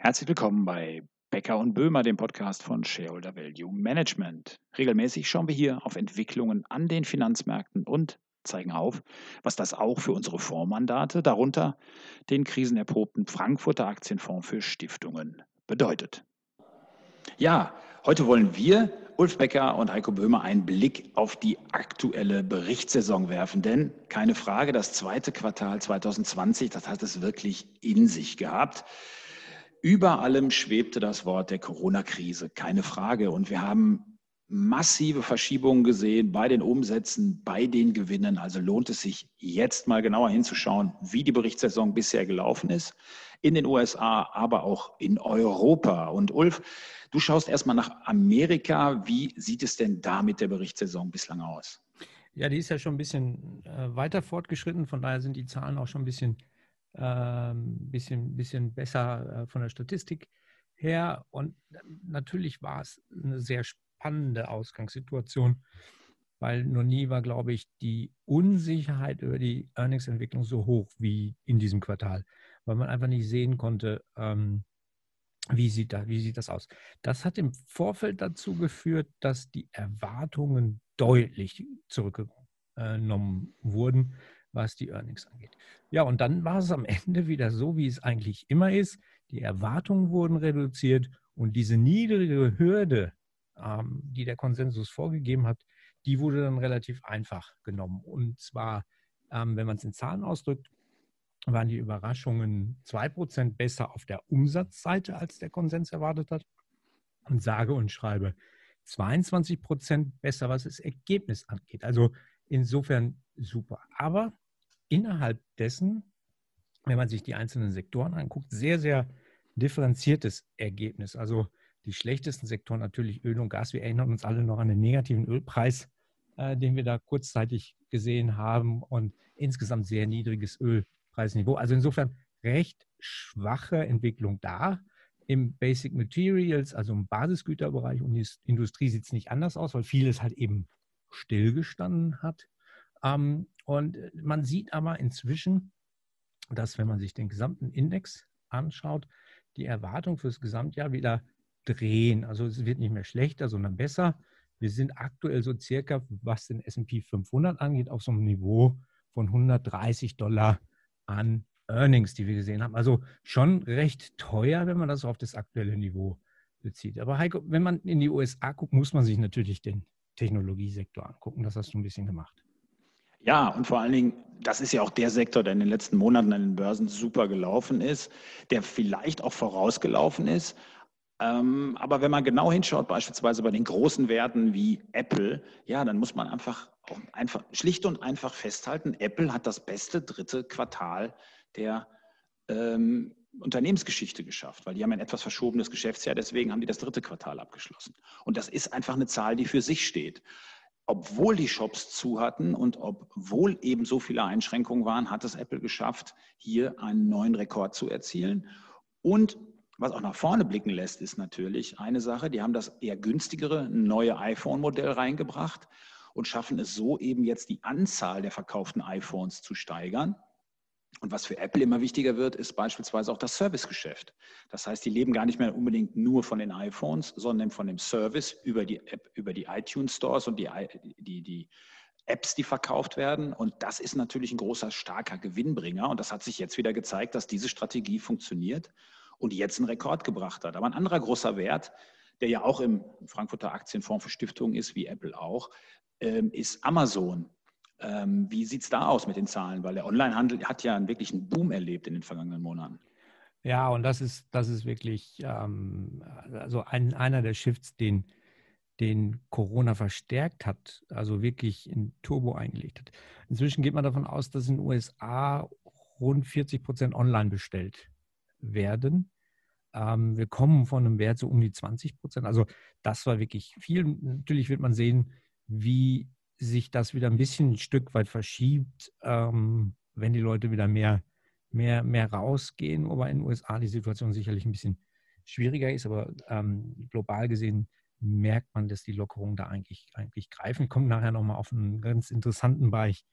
Herzlich willkommen bei Becker und Böhmer, dem Podcast von Shareholder Value Management. Regelmäßig schauen wir hier auf Entwicklungen an den Finanzmärkten und zeigen auf, was das auch für unsere Fondsmandate, darunter den krisenerprobten Frankfurter Aktienfonds für Stiftungen, bedeutet. Ja, heute wollen wir, Ulf Becker und Heiko Böhmer, einen Blick auf die aktuelle Berichtssaison werfen. Denn keine Frage, das zweite Quartal 2020, das hat es wirklich in sich gehabt. Über allem schwebte das Wort der Corona-Krise, keine Frage. Und wir haben massive Verschiebungen gesehen bei den Umsätzen, bei den Gewinnen. Also lohnt es sich jetzt mal genauer hinzuschauen, wie die Berichtssaison bisher gelaufen ist. In den USA, aber auch in Europa. Und Ulf, du schaust erstmal nach Amerika. Wie sieht es denn da mit der Berichtssaison bislang aus? Ja, die ist ja schon ein bisschen äh, weiter fortgeschritten. Von daher sind die Zahlen auch schon ein bisschen ähm, bisschen, bisschen besser äh, von der Statistik her. Und natürlich war es eine sehr spannende Ausgangssituation, weil noch nie war, glaube ich, die Unsicherheit über die Earnings-Entwicklung so hoch wie in diesem Quartal, weil man einfach nicht sehen konnte, ähm, wie sieht, da, wie sieht das aus? Das hat im Vorfeld dazu geführt, dass die Erwartungen deutlich zurückgenommen wurden was die Earnings angeht. Ja, und dann war es am Ende wieder so, wie es eigentlich immer ist. Die Erwartungen wurden reduziert und diese niedrige Hürde, ähm, die der Konsensus vorgegeben hat, die wurde dann relativ einfach genommen. Und zwar, ähm, wenn man es in Zahlen ausdrückt, waren die Überraschungen 2% besser auf der Umsatzseite, als der Konsens erwartet hat. Und sage und schreibe 22% besser, was das Ergebnis angeht. Also insofern super. Aber innerhalb dessen, wenn man sich die einzelnen Sektoren anguckt, sehr, sehr differenziertes Ergebnis. Also die schlechtesten Sektoren natürlich Öl und Gas. Wir erinnern uns alle noch an den negativen Ölpreis, äh, den wir da kurzzeitig gesehen haben und insgesamt sehr niedriges Ölpreisniveau. Also insofern recht schwache Entwicklung da. Im Basic Materials, also im Basisgüterbereich und die Industrie sieht es nicht anders aus, weil vieles halt eben stillgestanden hat. Ähm, und man sieht aber inzwischen, dass wenn man sich den gesamten Index anschaut, die Erwartung für das Gesamtjahr wieder drehen. Also es wird nicht mehr schlechter, sondern besser. Wir sind aktuell so circa, was den S&P 500 angeht, auf so einem Niveau von 130 Dollar an Earnings, die wir gesehen haben. Also schon recht teuer, wenn man das auf das aktuelle Niveau bezieht. Aber Heiko, wenn man in die USA guckt, muss man sich natürlich den Technologiesektor angucken. Das hast du ein bisschen gemacht. Ja, und vor allen Dingen, das ist ja auch der Sektor, der in den letzten Monaten an den Börsen super gelaufen ist, der vielleicht auch vorausgelaufen ist. Ähm, aber wenn man genau hinschaut, beispielsweise bei den großen Werten wie Apple, ja, dann muss man einfach, einfach schlicht und einfach festhalten, Apple hat das beste dritte Quartal der ähm, Unternehmensgeschichte geschafft, weil die haben ein etwas verschobenes Geschäftsjahr, deswegen haben die das dritte Quartal abgeschlossen. Und das ist einfach eine Zahl, die für sich steht obwohl die Shops zu hatten und obwohl eben so viele Einschränkungen waren, hat es Apple geschafft, hier einen neuen Rekord zu erzielen. Und was auch nach vorne blicken lässt, ist natürlich eine Sache, die haben das eher günstigere neue iPhone-Modell reingebracht und schaffen es so eben jetzt die Anzahl der verkauften iPhones zu steigern. Und was für Apple immer wichtiger wird, ist beispielsweise auch das Servicegeschäft. Das heißt, die leben gar nicht mehr unbedingt nur von den iPhones, sondern von dem Service über die App, über die iTunes Stores und die, die, die Apps, die verkauft werden. Und das ist natürlich ein großer, starker Gewinnbringer. Und das hat sich jetzt wieder gezeigt, dass diese Strategie funktioniert und jetzt einen Rekord gebracht hat. Aber ein anderer großer Wert, der ja auch im Frankfurter Aktienfonds für Stiftungen ist, wie Apple auch, ähm, ist Amazon. Ähm, wie sieht es da aus mit den Zahlen? Weil der Onlinehandel hat ja einen wirklichen Boom erlebt in den vergangenen Monaten. Ja, und das ist, das ist wirklich ähm, also ein, einer der Shifts, den, den Corona verstärkt hat, also wirklich in Turbo eingelegt hat. Inzwischen geht man davon aus, dass in den USA rund 40 Prozent online bestellt werden. Ähm, wir kommen von einem Wert so um die 20 Prozent. Also das war wirklich viel. Natürlich wird man sehen, wie sich das wieder ein bisschen ein Stück weit verschiebt, ähm, wenn die Leute wieder mehr, mehr, mehr rausgehen, wobei in den USA die Situation sicherlich ein bisschen schwieriger ist, aber ähm, global gesehen merkt man, dass die Lockerungen da eigentlich, eigentlich greifen. Kommt nachher nochmal auf einen ganz interessanten Bereich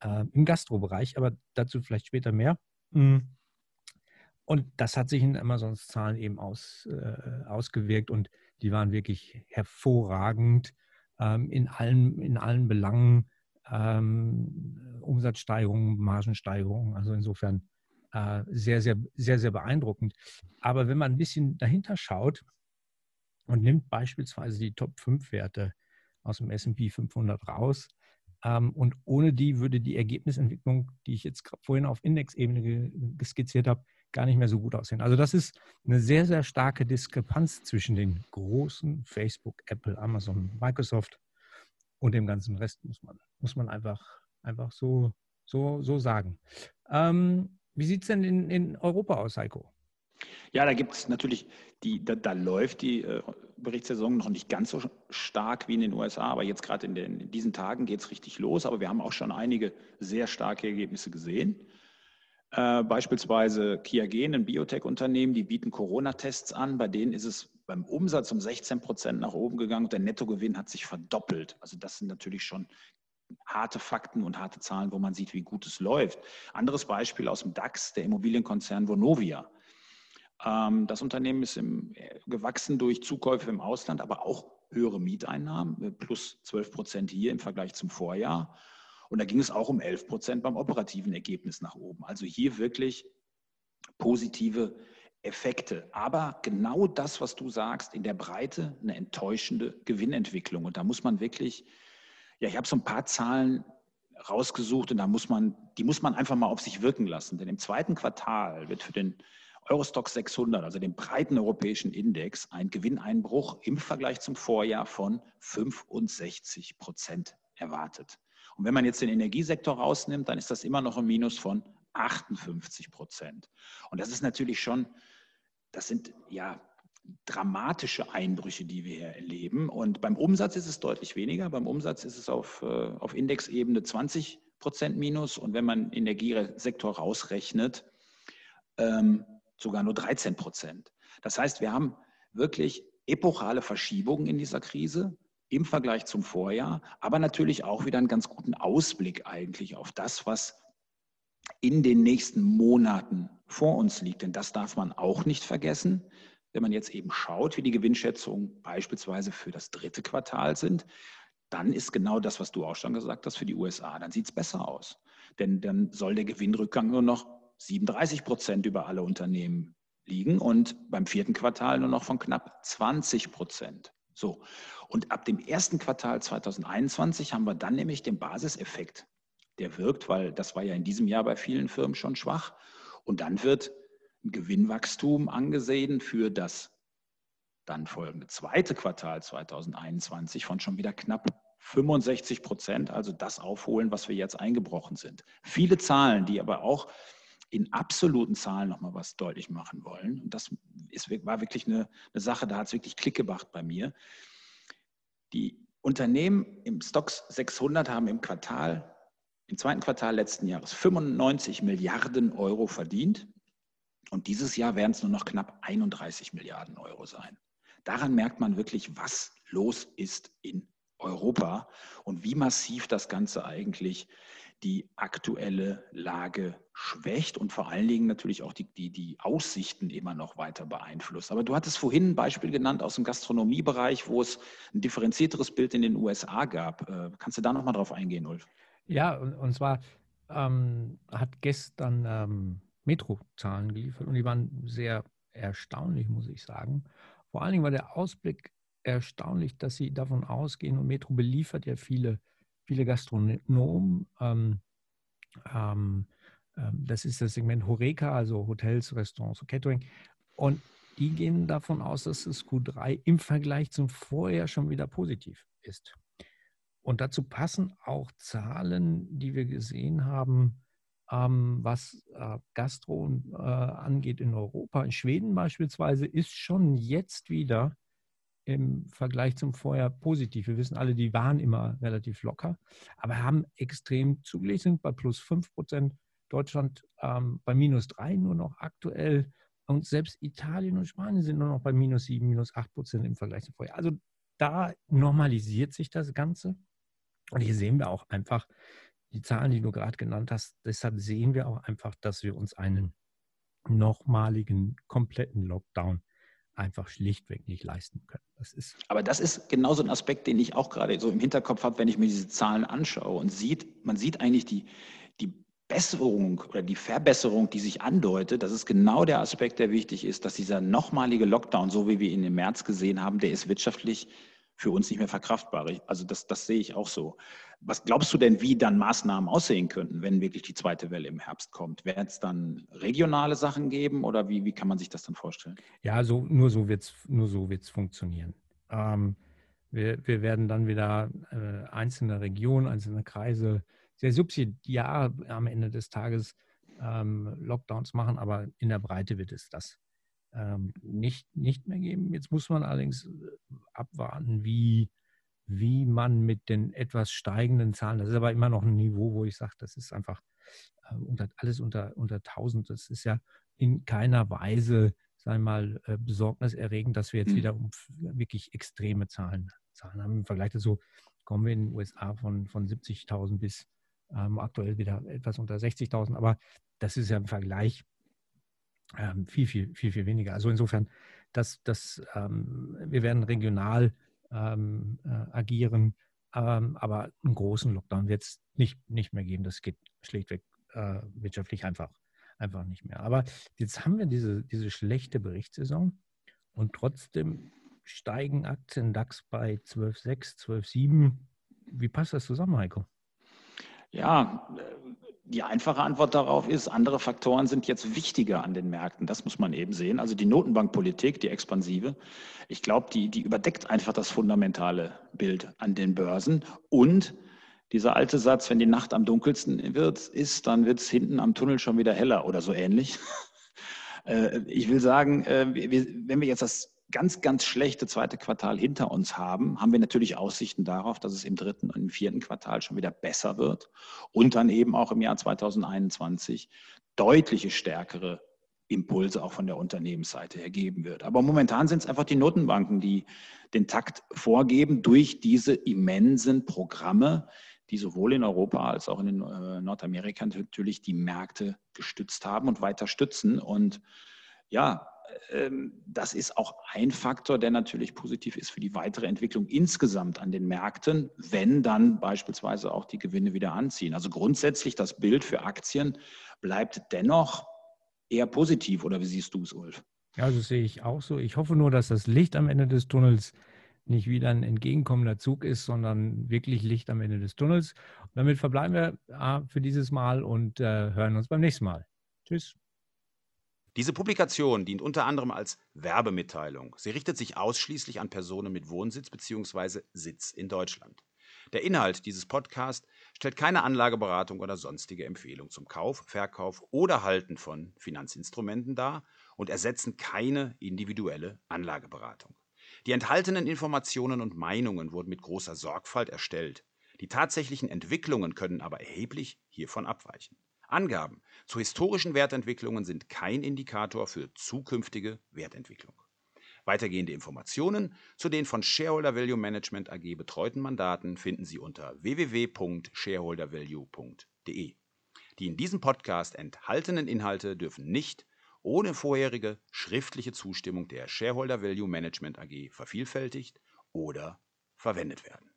äh, im Gastrobereich, aber dazu vielleicht später mehr. Mhm. Und das hat sich in Amazons Zahlen eben aus, äh, ausgewirkt und die waren wirklich hervorragend ähm, in, allen, in allen Belangen. Ähm, Umsatzsteigerung, Margensteigerung. Also insofern äh, sehr, sehr, sehr, sehr beeindruckend. Aber wenn man ein bisschen dahinter schaut und nimmt beispielsweise die Top 5 Werte aus dem SP 500 raus, ähm, und ohne die würde die Ergebnisentwicklung, die ich jetzt vorhin auf Indexebene skizziert habe, gar nicht mehr so gut aussehen. Also das ist eine sehr, sehr starke Diskrepanz zwischen den großen Facebook, Apple, Amazon, Microsoft und dem ganzen Rest, muss man, muss man einfach, einfach so, so, so sagen. Ähm, wie sieht es denn in, in Europa aus, Heiko? Ja, da gibt es natürlich, die, da, da läuft die äh, Berichtssaison noch nicht ganz so stark wie in den USA, aber jetzt gerade in, in, diesen Tagen geht es richtig los. Aber wir haben auch schon einige sehr starke Ergebnisse gesehen. Äh, beispielsweise Kiagen, ein Biotech-Unternehmen, die bieten Corona-Tests an. Bei denen ist es beim Umsatz um 16 Prozent nach oben gegangen und der Nettogewinn hat sich verdoppelt. Also das sind natürlich schon harte Fakten und harte Zahlen, wo man sieht, wie gut es läuft. Anderes Beispiel aus dem DAX, der Immobilienkonzern Vonovia. Ähm, das Unternehmen ist im, äh, gewachsen durch Zukäufe im Ausland, aber auch höhere Mieteinnahmen, äh, plus 12 Prozent hier im Vergleich zum Vorjahr. Und da ging es auch um 11 Prozent beim operativen Ergebnis nach oben. Also hier wirklich positive Effekte. Aber genau das, was du sagst, in der Breite eine enttäuschende Gewinnentwicklung. Und da muss man wirklich, ja, ich habe so ein paar Zahlen rausgesucht und da muss man, die muss man einfach mal auf sich wirken lassen. Denn im zweiten Quartal wird für den Eurostock 600, also den breiten europäischen Index, ein Gewinneinbruch im Vergleich zum Vorjahr von 65 Prozent erwartet. Und wenn man jetzt den Energiesektor rausnimmt, dann ist das immer noch ein Minus von 58 Prozent. Und das ist natürlich schon, das sind ja dramatische Einbrüche, die wir hier erleben. Und beim Umsatz ist es deutlich weniger. Beim Umsatz ist es auf, äh, auf Indexebene 20 Prozent Minus. Und wenn man Energiesektor rausrechnet, ähm, sogar nur 13 Prozent. Das heißt, wir haben wirklich epochale Verschiebungen in dieser Krise im Vergleich zum Vorjahr, aber natürlich auch wieder einen ganz guten Ausblick eigentlich auf das, was in den nächsten Monaten vor uns liegt. Denn das darf man auch nicht vergessen, wenn man jetzt eben schaut, wie die Gewinnschätzungen beispielsweise für das dritte Quartal sind. Dann ist genau das, was du auch schon gesagt hast, für die USA, dann sieht es besser aus. Denn dann soll der Gewinnrückgang nur noch 37 Prozent über alle Unternehmen liegen und beim vierten Quartal nur noch von knapp 20 Prozent. So. Und ab dem ersten Quartal 2021 haben wir dann nämlich den Basiseffekt, der wirkt, weil das war ja in diesem Jahr bei vielen Firmen schon schwach. Und dann wird ein Gewinnwachstum angesehen für das dann folgende zweite Quartal 2021 von schon wieder knapp 65 Prozent, also das aufholen, was wir jetzt eingebrochen sind. Viele Zahlen, die aber auch in absoluten Zahlen nochmal was deutlich machen wollen. Und das ist, war wirklich eine, eine Sache, da hat es wirklich Klick gemacht bei mir. Die Unternehmen im Stocks 600 haben im Quartal, im zweiten Quartal letzten Jahres 95 Milliarden Euro verdient. Und dieses Jahr werden es nur noch knapp 31 Milliarden Euro sein. Daran merkt man wirklich, was los ist in Europa und wie massiv das Ganze eigentlich die aktuelle Lage schwächt und vor allen Dingen natürlich auch die, die, die Aussichten immer noch weiter beeinflusst. Aber du hattest vorhin ein Beispiel genannt aus dem Gastronomiebereich, wo es ein differenzierteres Bild in den USA gab. Äh, kannst du da nochmal drauf eingehen, Ulf? Ja, und, und zwar ähm, hat gestern ähm, Metro-Zahlen geliefert und die waren sehr erstaunlich, muss ich sagen. Vor allen Dingen war der Ausblick erstaunlich, dass sie davon ausgehen und Metro beliefert ja viele viele Gastronomen. Ähm, ähm, ähm, das ist das Segment Horeca, also Hotels, Restaurants und Catering. Und die gehen davon aus, dass das Q3 im Vergleich zum Vorjahr schon wieder positiv ist. Und dazu passen auch Zahlen, die wir gesehen haben, ähm, was äh, Gastro äh, angeht in Europa. In Schweden beispielsweise ist schon jetzt wieder im Vergleich zum Vorjahr positiv. Wir wissen alle, die waren immer relativ locker, aber haben extrem zugelegt, sind bei plus 5 Prozent. Deutschland ähm, bei minus 3 nur noch aktuell. Und selbst Italien und Spanien sind nur noch bei minus 7, minus 8 Prozent im Vergleich zum Vorjahr. Also da normalisiert sich das Ganze. Und hier sehen wir auch einfach die Zahlen, die du gerade genannt hast. Deshalb sehen wir auch einfach, dass wir uns einen nochmaligen kompletten Lockdown einfach schlichtweg nicht leisten können. Das ist Aber das ist genau so ein Aspekt, den ich auch gerade so im Hinterkopf habe, wenn ich mir diese Zahlen anschaue und sieht, man sieht eigentlich die, die Besserung oder die Verbesserung, die sich andeutet, das ist genau der Aspekt, der wichtig ist, dass dieser nochmalige Lockdown, so wie wir ihn im März gesehen haben, der ist wirtschaftlich für uns nicht mehr verkraftbar. Also das, das sehe ich auch so. Was glaubst du denn, wie dann Maßnahmen aussehen könnten, wenn wirklich die zweite Welle im Herbst kommt? Werden es dann regionale Sachen geben oder wie, wie kann man sich das dann vorstellen? Ja, so, nur so wird es so wird's funktionieren. Ähm, wir, wir werden dann wieder äh, einzelne Regionen, einzelne Kreise sehr subsidiar am Ende des Tages ähm, Lockdowns machen, aber in der Breite wird es das ähm, nicht, nicht mehr geben. Jetzt muss man allerdings äh, abwarten, wie, wie man mit den etwas steigenden Zahlen, das ist aber immer noch ein Niveau, wo ich sage, das ist einfach äh, unter, alles unter, unter 1000. Das ist ja in keiner Weise, sagen wir mal, äh, besorgniserregend, dass wir jetzt mhm. wieder um wirklich extreme Zahlen, Zahlen haben. Im Vergleich dazu kommen wir in den USA von, von 70.000 bis ähm, aktuell wieder etwas unter 60.000. Aber das ist ja im Vergleich ähm, viel, viel, viel, viel weniger. Also insofern, dass, dass, ähm, wir werden regional ähm, äh, agieren, ähm, aber einen großen Lockdown wird es nicht, nicht mehr geben. Das geht schlichtweg äh, wirtschaftlich einfach, einfach nicht mehr. Aber jetzt haben wir diese, diese schlechte Berichtssaison und trotzdem steigen Aktien DAX bei 12,6, 12,7. Wie passt das zusammen, Heiko? Ja, die einfache Antwort darauf ist, andere Faktoren sind jetzt wichtiger an den Märkten. Das muss man eben sehen. Also die Notenbankpolitik, die expansive, ich glaube, die, die überdeckt einfach das fundamentale Bild an den Börsen. Und dieser alte Satz, wenn die Nacht am dunkelsten wird, ist, dann wird es hinten am Tunnel schon wieder heller oder so ähnlich. Äh, ich will sagen, äh, wenn wir jetzt das ganz, ganz schlechte zweite Quartal hinter uns haben, haben wir natürlich Aussichten darauf, dass es im dritten und im vierten Quartal schon wieder besser wird und dann eben auch im Jahr 2021 deutliche stärkere Impulse auch von der Unternehmensseite her geben wird. Aber momentan sind es einfach die Notenbanken, die den Takt vorgeben durch diese immensen Programme, die sowohl in Europa als auch in äh, Nordamerika natürlich die Märkte gestützt haben und weiter stützen. Und ja, das ist auch ein Faktor, der natürlich positiv ist für die weitere Entwicklung insgesamt an den Märkten, wenn dann beispielsweise auch die Gewinne wieder anziehen. Also grundsätzlich das Bild für Aktien bleibt dennoch eher positiv. Oder wie siehst du es, Ulf? Ja, das sehe ich auch so. Ich hoffe nur, dass das Licht am Ende des Tunnels nicht wieder ein entgegenkommender Zug ist, sondern wirklich Licht am Ende des Tunnels. Und damit verbleiben wir ah, für dieses Mal und äh, hören uns beim nächsten Mal. Tschüss. Diese Publikation dient unter anderem als Werbemitteilung. Sie richtet sich ausschließlich an Personen mit Wohnsitz bzw. Sitz in Deutschland. Der Inhalt dieses Podcasts stellt keine Anlageberatung oder sonstige Empfehlung zum Kauf, Verkauf oder Halten von Finanzinstrumenten dar und ersetzen keine individuelle Anlageberatung. Die enthaltenen Informationen und Meinungen wurden mit großer Sorgfalt erstellt. Die tatsächlichen Entwicklungen können aber erheblich hiervon abweichen. Angaben zu historischen Wertentwicklungen sind kein Indikator für zukünftige Wertentwicklung. Weitergehende Informationen zu den von Shareholder Value Management AG betreuten Mandaten finden Sie unter www.shareholdervalue.de. Die in diesem Podcast enthaltenen Inhalte dürfen nicht ohne vorherige schriftliche Zustimmung der Shareholder Value Management AG vervielfältigt oder verwendet werden.